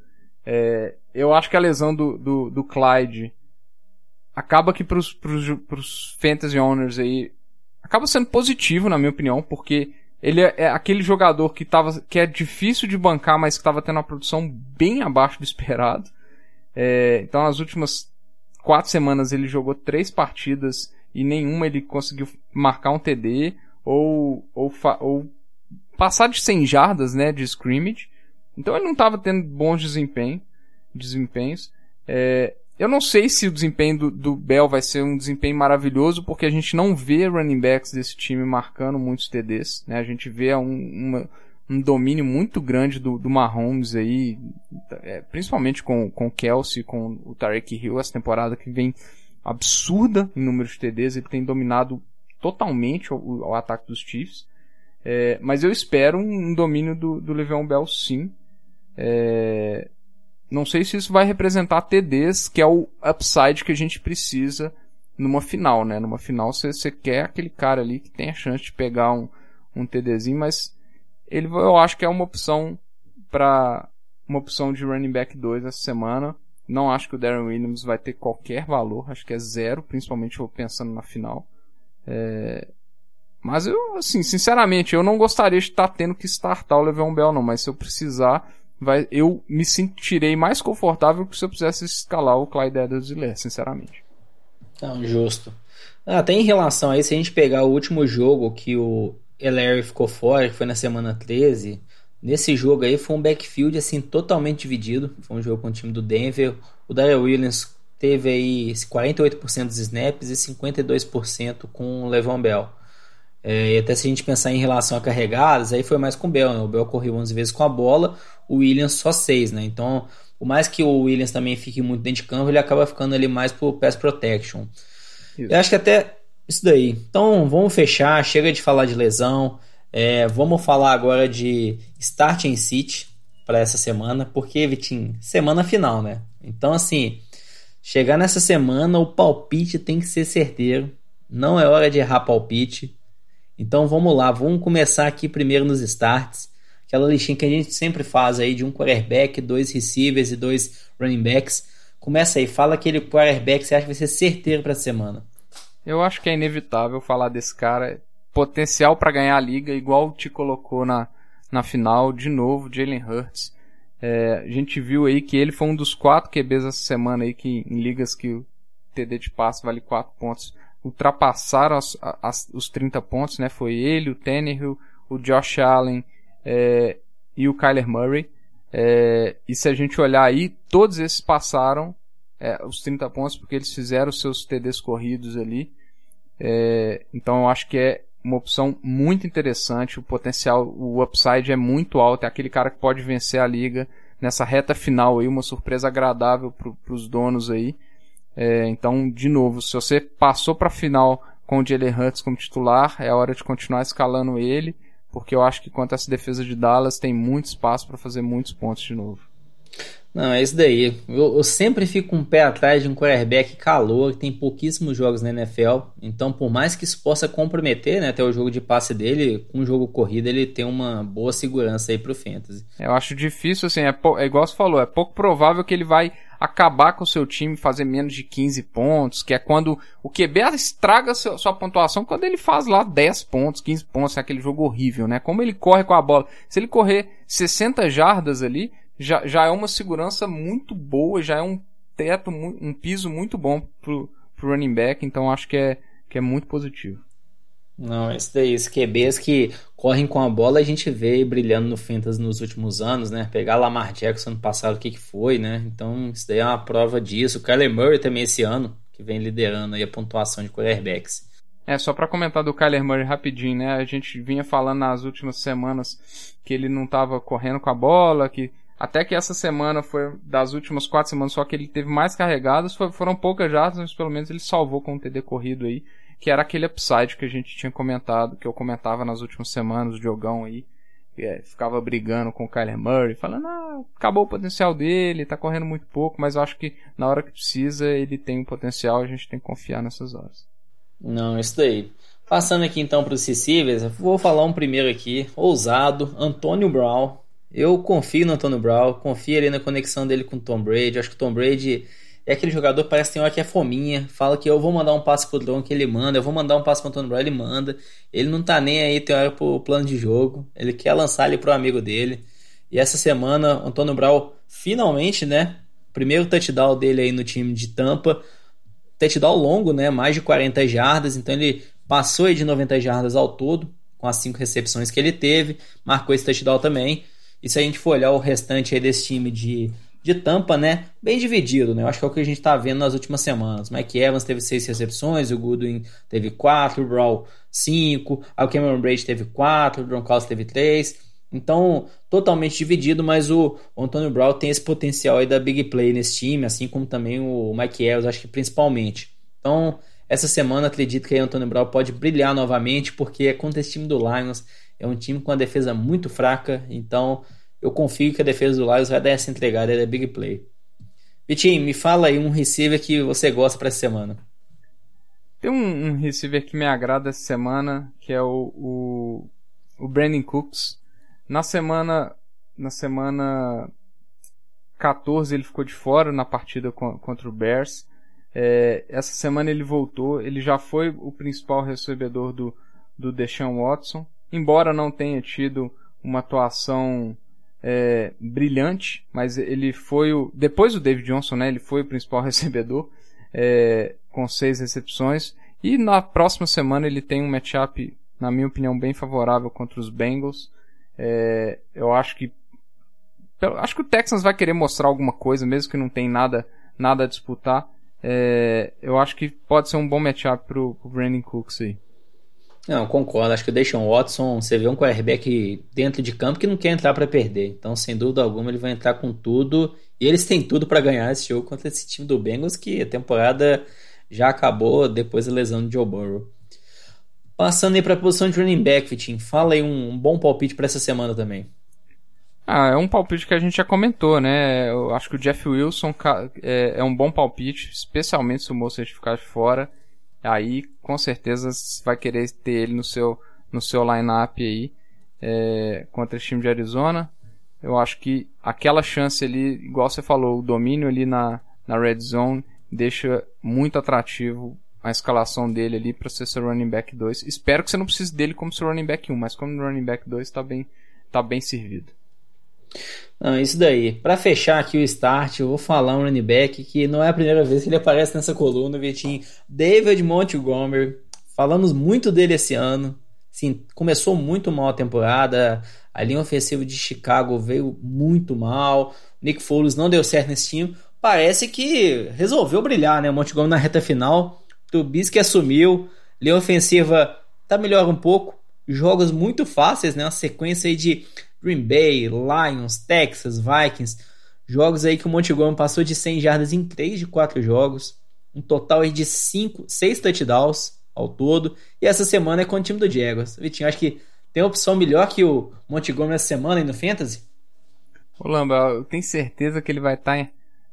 É, eu acho que a lesão do, do, do Clyde acaba que pros, pros fantasy owners aí acaba sendo positivo, na minha opinião, porque ele é, é aquele jogador que, tava, que é difícil de bancar, mas que estava tendo uma produção bem abaixo do esperado. É, então, nas últimas quatro semanas, ele jogou três partidas e nenhuma ele conseguiu marcar um TD ou, ou, ou passar de 100 jardas né, de scrimmage. Então, ele não estava tendo bons desempenho, desempenhos. É, eu não sei se o desempenho do, do, Bell vai ser um desempenho maravilhoso, porque a gente não vê running backs desse time marcando muitos TDs, né? A gente vê um, uma, um domínio muito grande do, do Mahomes aí, é, principalmente com, com o Kelsey, com o Tarek Hill, essa temporada que vem absurda em número de TDs, ele tem dominado totalmente o, o ataque dos Chiefs. É, mas eu espero um, um domínio do, do Le'Veon Bell sim. É, não sei se isso vai representar TDs, que é o upside que a gente precisa numa final, né? Numa final você quer aquele cara ali que tem a chance de pegar um, um TDzinho, mas ele eu acho que é uma opção para uma opção de running back 2 essa semana. Não acho que o Darren Williams vai ter qualquer valor, acho que é zero, principalmente pensando na final. É... Mas eu, assim, sinceramente, eu não gostaria de estar tendo que startar o Le'Veon Bell, não, mas se eu precisar, vai, eu me sentirei mais confortável que se eu quisesse escalar o Clyde Edwards-Helaire, sinceramente. Não, justo. Até em relação a isso, se a gente pegar o último jogo que o Helaire ficou fora, que foi na semana 13, nesse jogo aí foi um backfield assim totalmente dividido. Foi um jogo com o time do Denver. O Daryl Williams teve aí 48% dos snaps e 52% com o Levon Bell. É, e até se a gente pensar em relação a carregadas, aí foi mais com o Bell, né? O Bell correu 11 vezes com a bola, o Williams só 6, né? Então, por mais que o Williams também fique muito dentro de campo, ele acaba ficando ali mais pro pass protection. Isso. Eu acho que até isso daí. Então, vamos fechar, chega de falar de lesão. É, vamos falar agora de start em City para essa semana, porque, Vitinho, semana final, né? Então, assim, chegar nessa semana, o palpite tem que ser certeiro. Não é hora de errar palpite. Então vamos lá, vamos começar aqui primeiro nos starts. Aquela listinha que a gente sempre faz aí de um quarterback, dois receivers e dois running backs. Começa aí, fala aquele quarterback que você acha que vai ser certeiro para a semana. Eu acho que é inevitável falar desse cara. Potencial para ganhar a liga, igual te colocou na, na final, de novo, Jalen Hurts. É, a gente viu aí que ele foi um dos quatro QBs essa semana aí que em ligas que o TD de passe vale 4 pontos ultrapassaram as, as, os 30 pontos, né? Foi ele, o Tannehill, o Josh Allen é, e o Kyler Murray. É, e se a gente olhar aí, todos esses passaram é, os 30 pontos porque eles fizeram seus TDs corridos ali. É, então eu acho que é uma opção muito interessante. O potencial, o upside é muito alto. É aquele cara que pode vencer a liga nessa reta final aí, uma surpresa agradável para os donos aí. É, então, de novo, se você passou para a final com o Jalen Hurts como titular, é hora de continuar escalando ele, porque eu acho que quanto a essa defesa de Dallas tem muito espaço para fazer muitos pontos de novo. Não, é isso daí. Eu, eu, sempre fico um pé atrás de um quarterback calor, que tem pouquíssimos jogos na NFL. Então, por mais que isso possa comprometer né, até o jogo de passe dele, com o jogo corrido, ele tem uma boa segurança aí pro Fantasy. Eu acho difícil, assim, é, é igual você falou, é pouco provável que ele vai acabar com o seu time fazer menos de 15 pontos, que é quando o QB estraga sua, sua pontuação quando ele faz lá 10 pontos, 15 pontos, é aquele jogo horrível, né? Como ele corre com a bola. Se ele correr 60 jardas ali, já, já é uma segurança muito boa, já é um teto, um piso muito bom pro, pro running back, então acho que é, que é muito positivo. Não, esse daí, esse QBs que correm com a bola, a gente vê brilhando no Fantasy nos últimos anos, né? Pegar Lamar Jackson no passado, o que, que foi, né? Então, isso daí é uma prova disso. O Kyler Murray também esse ano, que vem liderando aí a pontuação de quarterbacks. É, só para comentar do Kyler Murray rapidinho, né? A gente vinha falando nas últimas semanas que ele não tava correndo com a bola, que até que essa semana foi das últimas quatro semanas, só que ele teve mais carregadas, foram poucas jardas, mas pelo menos ele salvou com o TD corrido aí. que era aquele upside que a gente tinha comentado, que eu comentava nas últimas semanas, o Diogão aí, é, ficava brigando com o Kyler Murray, falando, ah, acabou o potencial dele, tá correndo muito pouco, mas eu acho que na hora que precisa ele tem um potencial, a gente tem que confiar nessas horas. Não, isso daí. Passando aqui então para os receivers, vou falar um primeiro aqui, ousado, Antônio Brown. Eu confio no Antônio Brown, confio ali na conexão dele com o Tom Brady. Acho que o Tom Brady é aquele jogador que parece que tem hora que é fominha. Fala que eu vou mandar um passe pro Drone que ele manda, eu vou mandar um passe pro Antônio Brown, ele manda. Ele não tá nem aí, tem hora pro plano de jogo. Ele quer lançar ele pro amigo dele. E essa semana, o Antônio Brown finalmente, né? Primeiro touchdown dele aí no time de Tampa. Touchdown longo, né? Mais de 40 jardas. Então ele passou aí de 90 jardas ao todo, com as cinco recepções que ele teve. Marcou esse touchdown também. E se a gente for olhar o restante aí desse time de de tampa, né? Bem dividido, né? Eu acho que é o que a gente tá vendo nas últimas semanas. Mike Evans teve seis recepções, o Goodwin teve quatro, o Brawl cinco, o Cameron Braid teve quatro, o Gronkowski teve três. Então, totalmente dividido, mas o, Antônio Brown tem esse potencial aí da big play nesse time, assim como também o Mike Evans, acho que principalmente. Então, essa semana acredito que o Antônio Brown pode brilhar novamente, porque contra esse time do Lions. É um time com a defesa muito fraca, então eu confio que a defesa do Lions vai dar essa entregada, é big play. Vitinho, me fala aí um receiver que você gosta para essa semana. Tem um, um, receiver que me agrada essa semana, que é o, o, o Brandon Cooks. Na semana, na semana 14 ele ficou de fora na partida contra o Bears. É, essa semana ele voltou, ele já foi o principal recebedor do, do Deshaun Watson, embora não tenha tido uma atuação é, brilhante, mas ele foi o. Depois do David Johnson, né? Ele foi o principal (laughs) recebedor, é, com seis recepções. E na próxima semana ele tem um matchup, na minha opinião, bem favorável contra os Bengals. É, eu acho que. Acho que o Texans vai querer mostrar alguma coisa, mesmo que não tem nada, nada a disputar. É, eu acho que pode ser um bom matchup pro, pro Brandon Cooks aí. Não, concordo. Acho que o Deshaun Watson, você vê um quarterback dentro de campo que não quer entrar para perder. Então, sem dúvida alguma, ele vai entrar com tudo. E eles têm tudo para ganhar esse jogo contra esse time do Bengals, que a temporada já acabou depois da lesão de Joe Burrow. Passando aí para a posição de running back, Vitinho, fala aí um bom palpite para essa semana também. Ah, é um palpite que a gente já comentou, né? Eu acho que o Jeff Wilson é, é um bom palpite, especialmente se o moço ficar fora aí com certeza vai querer ter ele no seu, no seu line-up aí é, contra esse time de Arizona. Eu acho que aquela chance ali, igual você falou, o domínio ali na, na red zone deixa muito atrativo a escalação dele ali para ser seu running back 2. Espero que você não precise dele como seu running back 1, mas como running back 2 está bem, tá bem servido. Não, isso daí. Para fechar aqui o start, eu vou falar um running back que não é a primeira vez que ele aparece nessa coluna, Vitinho. David Montgomery. Falamos muito dele esse ano. Sim, começou muito mal a temporada. A linha ofensiva de Chicago veio muito mal. Nick Foles não deu certo nesse time. Parece que resolveu brilhar, né? Montgomery na reta final. Trubisky assumiu. Linha ofensiva tá melhor um pouco. Jogos muito fáceis, né? Uma sequência aí de Green Bay, Lions, Texas, Vikings. Jogos aí que o Montgomery passou de 100 jardas em 3 de 4 jogos. Um total de 5, 6 touchdowns ao todo. E essa semana é com o time do Jaguars. Vitinho, acho que tem opção melhor que o Montgomery essa semana aí no Fantasy? Ô Lamba, eu tenho certeza que ele vai estar tá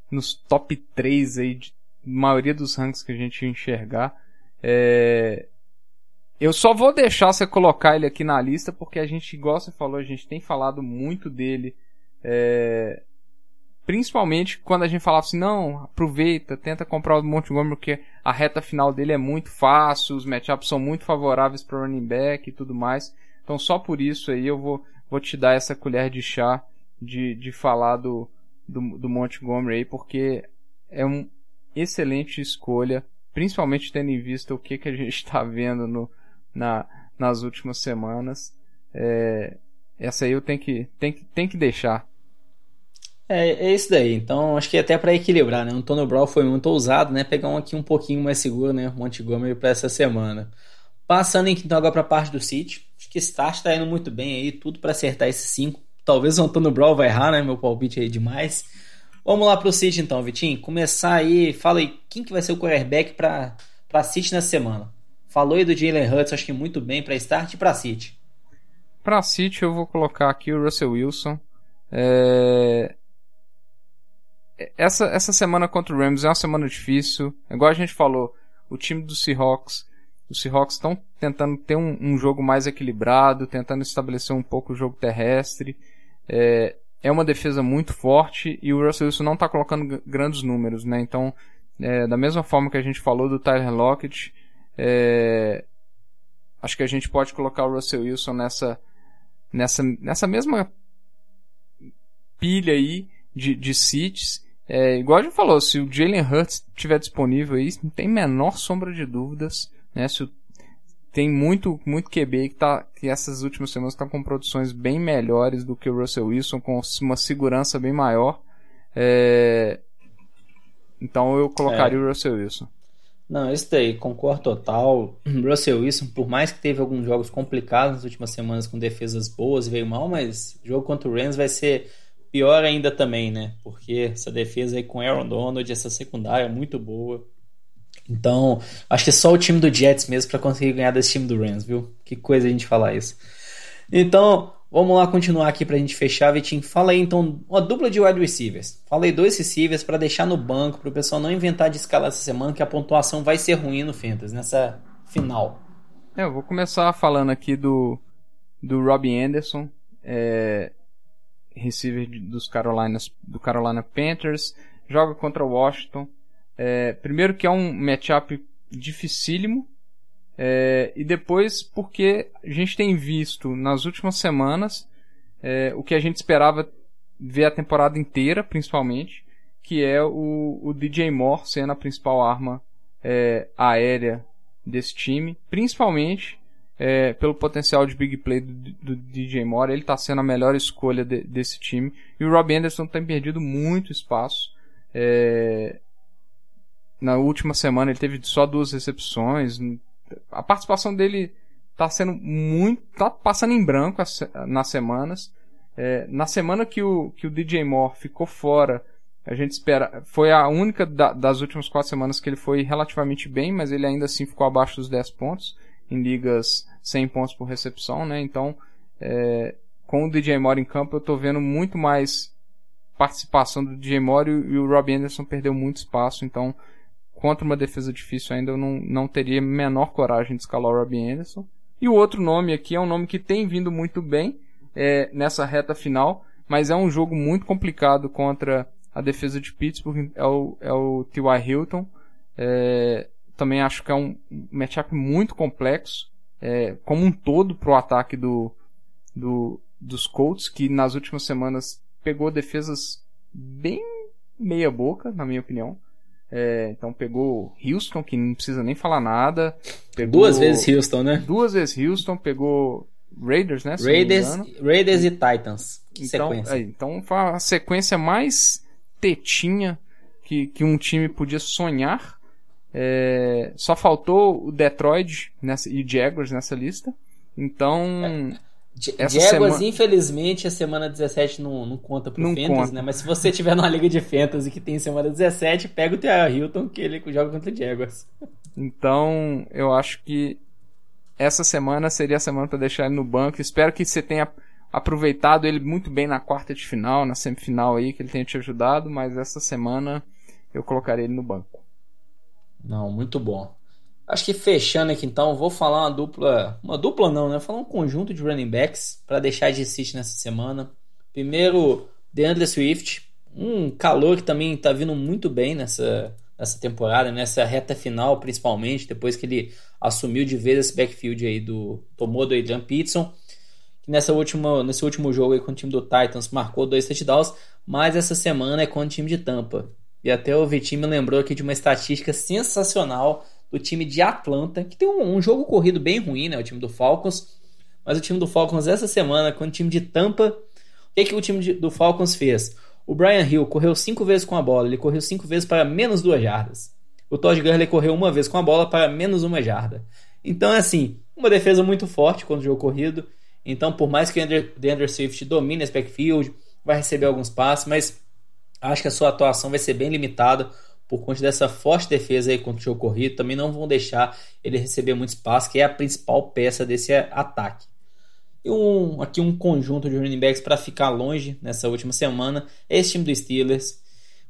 nos top 3 aí de maioria dos rankings que a gente enxergar. É... Eu só vou deixar você colocar ele aqui na lista porque a gente, igual você falou, a gente tem falado muito dele. É... Principalmente quando a gente falava assim, não, aproveita, tenta comprar o Montgomery porque a reta final dele é muito fácil, os matchups são muito favoráveis para running back e tudo mais. Então só por isso aí eu vou, vou te dar essa colher de chá de, de falar do, do, do Montgomery aí, porque é uma excelente escolha, principalmente tendo em vista o que, que a gente está (laughs) vendo no, na, nas últimas semanas. É, essa aí eu tenho que, tenho que, tenho que deixar. É, é isso daí. Então, acho que até para equilibrar, né? O Antônio Brown foi muito ousado, né? Pegar um aqui um pouquinho mais seguro, né? Montgomery para essa semana. Passando então agora para a parte do City. Acho que Start está indo muito bem aí, tudo para acertar esses cinco. Talvez o Antônio Brown vai errar, né? Meu palpite aí demais. Vamos lá para o City então, Vitinho. Começar aí, fala aí, quem que vai ser o quarterback para para City na semana? Falou aí do Jalen Hurts, acho que muito bem para start e para City. Para City eu vou colocar aqui o Russell Wilson. É... Essa, essa semana contra o Rams é uma semana difícil. Igual a gente falou, o time do Seahawks, os Seahawks estão tentando ter um, um, jogo mais equilibrado, tentando estabelecer um pouco o jogo terrestre. É, é uma defesa muito forte e o Russell Wilson não está colocando grandes números, né? Então, é, da mesma forma que a gente falou do Tyler Lockett, é, acho que a gente pode colocar o Russell Wilson nessa, nessa, nessa mesma pilha aí de, de seats. É, igual a gente falou, se o Jalen Hurts estiver disponível aí, não tem menor sombra de dúvidas, né? Se o, tem muito, muito QB que, tá, que essas últimas semanas estão com produções bem melhores do que o Russell Wilson, com uma segurança bem maior. É, então eu colocaria é. o Russell Wilson. Não, isso daí, concordo total. (clears throat) Russell Wilson, por mais que teve alguns jogos complicados nas últimas semanas com defesas boas, veio mal, mas jogo contra o Rams vai ser pior ainda também, né? Porque essa defesa aí com Aaron Donald, essa secundária é muito boa. Então, acho que é só o time do Jets mesmo para conseguir ganhar desse time do Rams, viu? Que coisa a gente falar isso. Então, Vamos lá continuar aqui pra gente fechar, Vitinho. Fala aí então uma dupla de wide receivers. Fala aí dois receivers para deixar no banco, para o pessoal não inventar de escalar essa semana, que a pontuação vai ser ruim no Fantasy, nessa final. É, eu vou começar falando aqui do, do Robbie Anderson, é, receiver dos Carolina, do Carolina Panthers, joga contra o Washington. É, primeiro que é um matchup dificílimo, é, e depois, porque a gente tem visto nas últimas semanas é, o que a gente esperava ver a temporada inteira, principalmente, que é o, o DJ Moore sendo a principal arma é, aérea desse time, principalmente é, pelo potencial de big play do, do DJ Moore. Ele está sendo a melhor escolha de, desse time. E o Rob Anderson tem perdido muito espaço. É, na última semana ele teve só duas recepções, a participação dele tá sendo muito. tá passando em branco as, nas semanas. É, na semana que o, que o DJ Moore ficou fora, a gente espera. Foi a única da, das últimas quatro semanas que ele foi relativamente bem, mas ele ainda assim ficou abaixo dos 10 pontos em ligas 100 pontos por recepção, né? Então, é, com o DJ Moore em campo, eu tô vendo muito mais participação do DJ Moore e, e o Rob Anderson perdeu muito espaço, então contra uma defesa difícil ainda eu não, não teria menor coragem de escalar o Robbie Anderson. E o outro nome aqui é um nome que tem vindo muito bem é, nessa reta final, mas é um jogo muito complicado contra a defesa de Pittsburgh, é o, é o T.Y. Hilton. É, também acho que é um matchup muito complexo, é, como um todo para o ataque do, do, dos Colts, que nas últimas semanas pegou defesas bem meia boca, na minha opinião. É, então pegou Houston, que não precisa nem falar nada. Pegou duas vezes Houston, né? Duas vezes Houston, pegou Raiders, né? Raiders, Raiders e Titans. Então, sequência. É, então foi a sequência mais tetinha que, que um time podia sonhar. É, só faltou o Detroit nessa, e Jaguars nessa lista. Então. É. Essa Jaguars, semana... infelizmente, a semana 17 não, não conta pro não Fantasy, conta. né? Mas se você tiver numa liga de Fantasy que tem semana 17, pega o T.A. Hilton, que ele joga contra o Jaguars. Então, eu acho que essa semana seria a semana para deixar ele no banco. Espero que você tenha aproveitado ele muito bem na quarta de final, na semifinal aí, que ele tenha te ajudado, mas essa semana eu colocarei ele no banco. Não, muito bom. Acho que fechando aqui então, vou falar uma dupla. Uma dupla não, né? Vou falar um conjunto de running backs para deixar de City nessa semana. Primeiro, DeAndre Swift. Um calor que também está vindo muito bem nessa, nessa temporada, nessa reta final, principalmente, depois que ele assumiu de vez esse backfield aí do. Tomou do Adrian Peterson. Nessa última, nesse último jogo aí com o time do Titans marcou dois touchdowns, mas essa semana é com o time de Tampa. E até o Vitinho me lembrou aqui de uma estatística sensacional do time de Atlanta, que tem um, um, jogo corrido bem ruim, né? O time do Falcons. Mas o time do Falcons essa semana, com o time de Tampa, o que, que o time de, do Falcons fez? O Brian Hill correu cinco vezes com a bola, ele correu cinco vezes para menos duas jardas. O Todd Gurley correu uma vez com a bola para menos uma jarda. Então é assim, uma defesa muito forte contra o jogo corrido. Então, por mais que o DeAndre Swift domine esse backfield, vai receber alguns passes, mas acho que a sua atuação vai ser bem limitada por conta dessa forte defesa aí contra o jogo corrido, também não vão deixar ele receber muito espaço, que é a principal peça desse ataque. E um, aqui um conjunto de running backs para ficar longe nessa última semana é esse time do Steelers.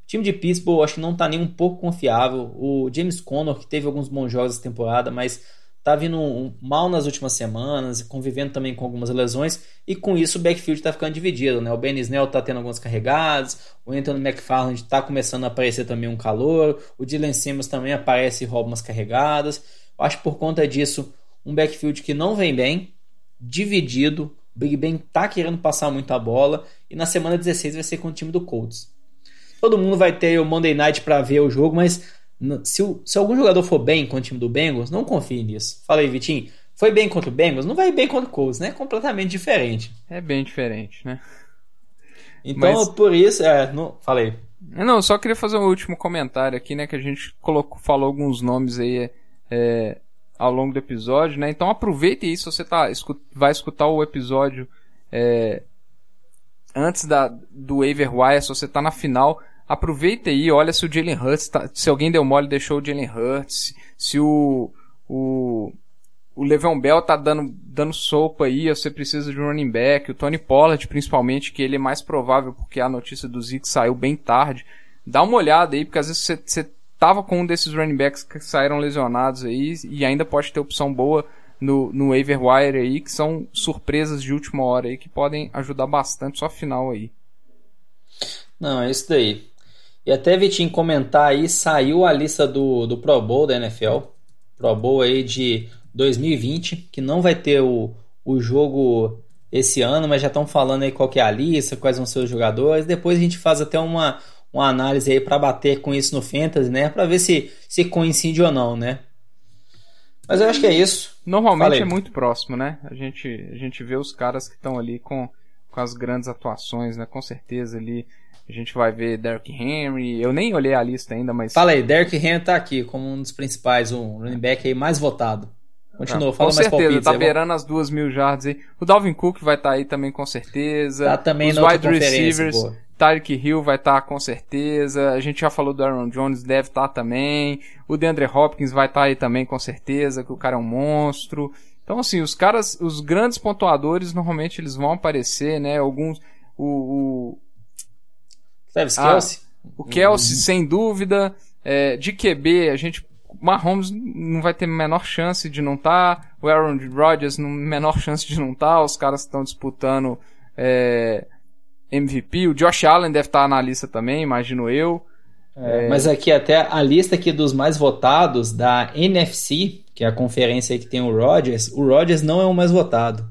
O time de Pittsburgh acho que não está nem um pouco confiável. O James Conner, que teve alguns bons jogos essa temporada, mas tá vindo mal nas últimas semanas, convivendo também com algumas lesões, e com isso o backfield está ficando dividido, né? O Ben Snell tá tendo algumas carregadas, o Anthony McFarland está começando a aparecer também um calor, o Dylan Simmons também aparece e rouba umas carregadas. Eu acho que por conta disso, um backfield que não vem bem, dividido, o Big Ben tá querendo passar muita bola, e na semana 16 vai ser com o time do Colts. Todo mundo vai ter o Monday Night para ver o jogo, mas se, o, se algum jogador for bem com o time do Bengals, não confie nisso. Fala aí, Vitinho. Foi bem contra o Bengals? Não vai bem contra o Colts, né? É completamente diferente. É bem diferente, né? Então, Mas... por isso, é, não, falei. Não, eu só queria fazer um último comentário aqui, né? Que a gente colocou, falou alguns nomes aí é, ao longo do episódio, né? Então aproveite isso, você tá, vai escutar o episódio é, antes da, do waiver wire, se você tá na final, aproveita aí, olha se o Jalen Hurts, tá, se alguém deu mole, deixou o Jalen Hurts, se o, o, o Le'Veon Bell tá dando, dando sopa aí, você precisa de um running back, o Tony Pollard principalmente, que ele é mais provável porque a notícia do Zeke saiu bem tarde. Dá uma olhada aí, porque às vezes você, você tava com um desses running backs que saíram lesionados aí e ainda pode ter opção boa no, no waiver wire aí, que são surpresas de última hora aí que podem ajudar bastante sua final aí. Não, é isso daí. E até Vitinho comentar aí, saiu a lista do, do Pro Bowl da NFL. Pro Bowl aí de 2020, que não vai ter o, o jogo esse ano, mas já estão falando aí qual que é a lista, quais vão ser os jogadores. Depois a gente faz até uma, uma análise aí para bater com isso no Fantasy, né? Para ver se, se coincide ou não, né? Mas eu acho que é isso. Normalmente Falei. é muito próximo, né? A gente, a gente vê os caras que estão ali com, com as grandes atuações, né? Com certeza ali a gente vai ver Derrick Henry. Eu nem olhei a lista ainda, mas. Fala aí, Derrick Henry tá aqui como um dos principais, um running back aí mais votado. Continua, ah, fala com mais certeza, palpites, tá beirando as duas mil jardas aí. O Dalvin Cook vai estar tá aí também com certeza. Tá também Os wide receivers, Tyreek Hill vai estar tá com certeza. A gente já falou do Aaron Jones, deve estar tá também. O DeAndre Hopkins vai estar tá aí também com certeza, que o cara é um monstro. Então assim, os caras, os grandes pontuadores normalmente eles vão aparecer, né? Alguns o Travis ah, Kelsey? O Kelsey, uhum. sem dúvida. É, de QB, a gente. Mahomes não vai ter menor chance de não estar. Tá. O Aaron Rodgers, não menor chance de não estar. Tá. Os caras estão disputando é, MVP. O Josh Allen deve estar tá na lista também, imagino eu. É, mas aqui até a lista aqui dos mais votados da NFC, que é a conferência que tem o Rodgers, o Rodgers não é o mais votado.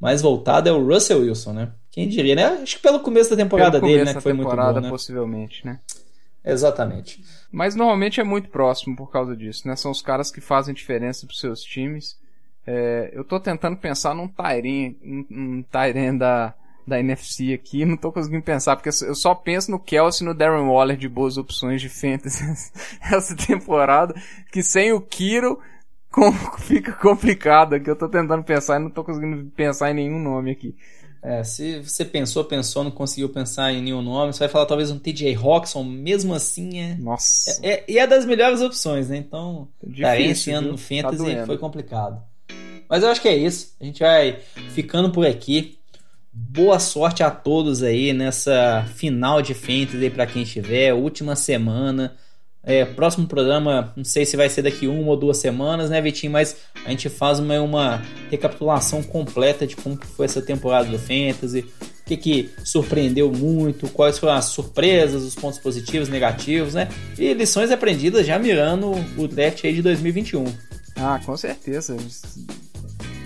O mais votado é o Russell Wilson, né? Quem diria, né? Acho que pelo começo da temporada dele, né? Que foi muito bom, né? possivelmente, né? Exatamente. Mas normalmente é muito próximo por causa disso, né? São os caras que fazem diferença pros seus times. É, eu tô tentando pensar num Tyren, um, um da, da NFC aqui, não tô conseguindo pensar, porque eu só penso no Kelsey e no Darren Waller de boas opções de fantasy (laughs) essa temporada, que sem o Kiro (laughs) fica complicado aqui. Eu tô tentando pensar e não tô conseguindo pensar em nenhum nome aqui. É, se você pensou, pensou, não conseguiu pensar em nenhum nome, você vai falar talvez um TJ Roxon, mesmo assim é. Nossa. É, é, e é das melhores opções, né? Então, tá esse ano no Fantasy tá foi complicado. Mas eu acho que é isso. A gente vai ficando por aqui. Boa sorte a todos aí nessa final de Fantasy para quem estiver, última semana. É, próximo programa, não sei se vai ser daqui uma ou duas semanas, né, Vitinho? Mas a gente faz uma, uma recapitulação completa de como foi essa temporada do Fantasy, o que, que surpreendeu muito, quais foram as surpresas, os pontos positivos, negativos, né? E lições aprendidas já mirando o draft aí de 2021. Ah, com certeza.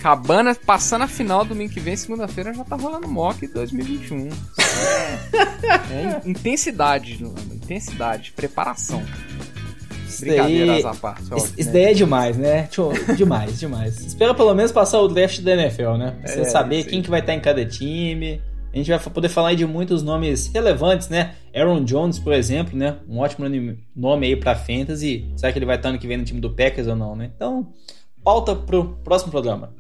Cabana passando a final domingo que vem, segunda-feira, já tá rolando mock 2021. (laughs) é, intensidade, intensidade, preparação. Isso Brincadeiras à parte. Isso, isso né? daí é demais, né? demais, (laughs) demais. Espera pelo menos passar o draft da NFL, né? Pra você é, saber quem que vai estar em cada time. A gente vai poder falar de muitos nomes relevantes, né? Aaron Jones, por exemplo, né? Um ótimo nome aí pra Fantasy. Será que ele vai estar ano que vem no time do Packers ou não, né? Então, pauta pro próximo programa.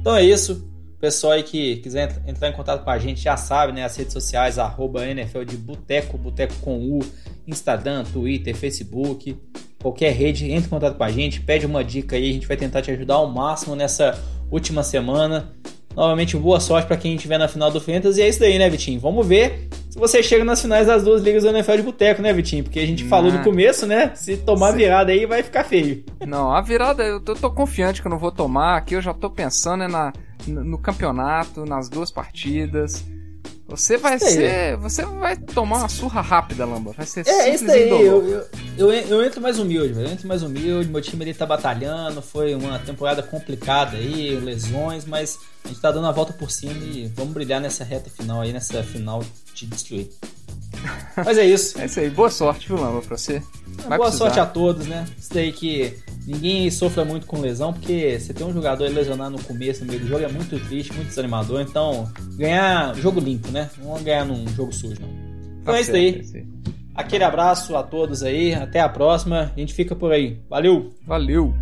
Então é isso. pessoal aí que quiser entrar em contato com a gente já sabe, né? As redes sociais, arroba NFL de Boteco, Boteco com U, Instagram, Twitter, Facebook, qualquer rede, entre em contato com a gente, pede uma dica aí, a gente vai tentar te ajudar ao máximo nessa última semana. Novamente, boa sorte para quem estiver na final do Fantasy. E é isso daí, né, Vitinho? Vamos ver se você chega nas finais das duas ligas do NFL de boteco, né, Vitinho? Porque a gente falou no começo, né? Se tomar Sim. virada aí, vai ficar feio. Não, a virada, eu tô, tô, confiante que eu não vou tomar. Aqui eu já tô pensando é na, no campeonato, nas duas partidas. Você vai ser. Você vai tomar uma surra rápida, Lamba. Vai ser É, isso daí. Eu, eu, eu, eu, entro mais humilde, velho. Eu entro mais humilde. Meu time ele tá batalhando. Foi uma temporada complicada aí, lesões, mas a gente tá dando a volta por cima e vamos brilhar nessa reta final aí, nessa final de destruir. Mas é isso. é isso aí. Boa sorte, viu, Lamba, pra você. Vai Boa precisar. sorte a todos, né? Isso daí que ninguém sofra muito com lesão, porque você tem um jogador lesionar no começo, no meio do jogo, é muito triste, muito desanimador. Então, ganhar jogo limpo, né? Não vamos ganhar num jogo sujo, não. Então tá é isso daí. Aquele abraço a todos aí. Até a próxima. A gente fica por aí. Valeu! Valeu!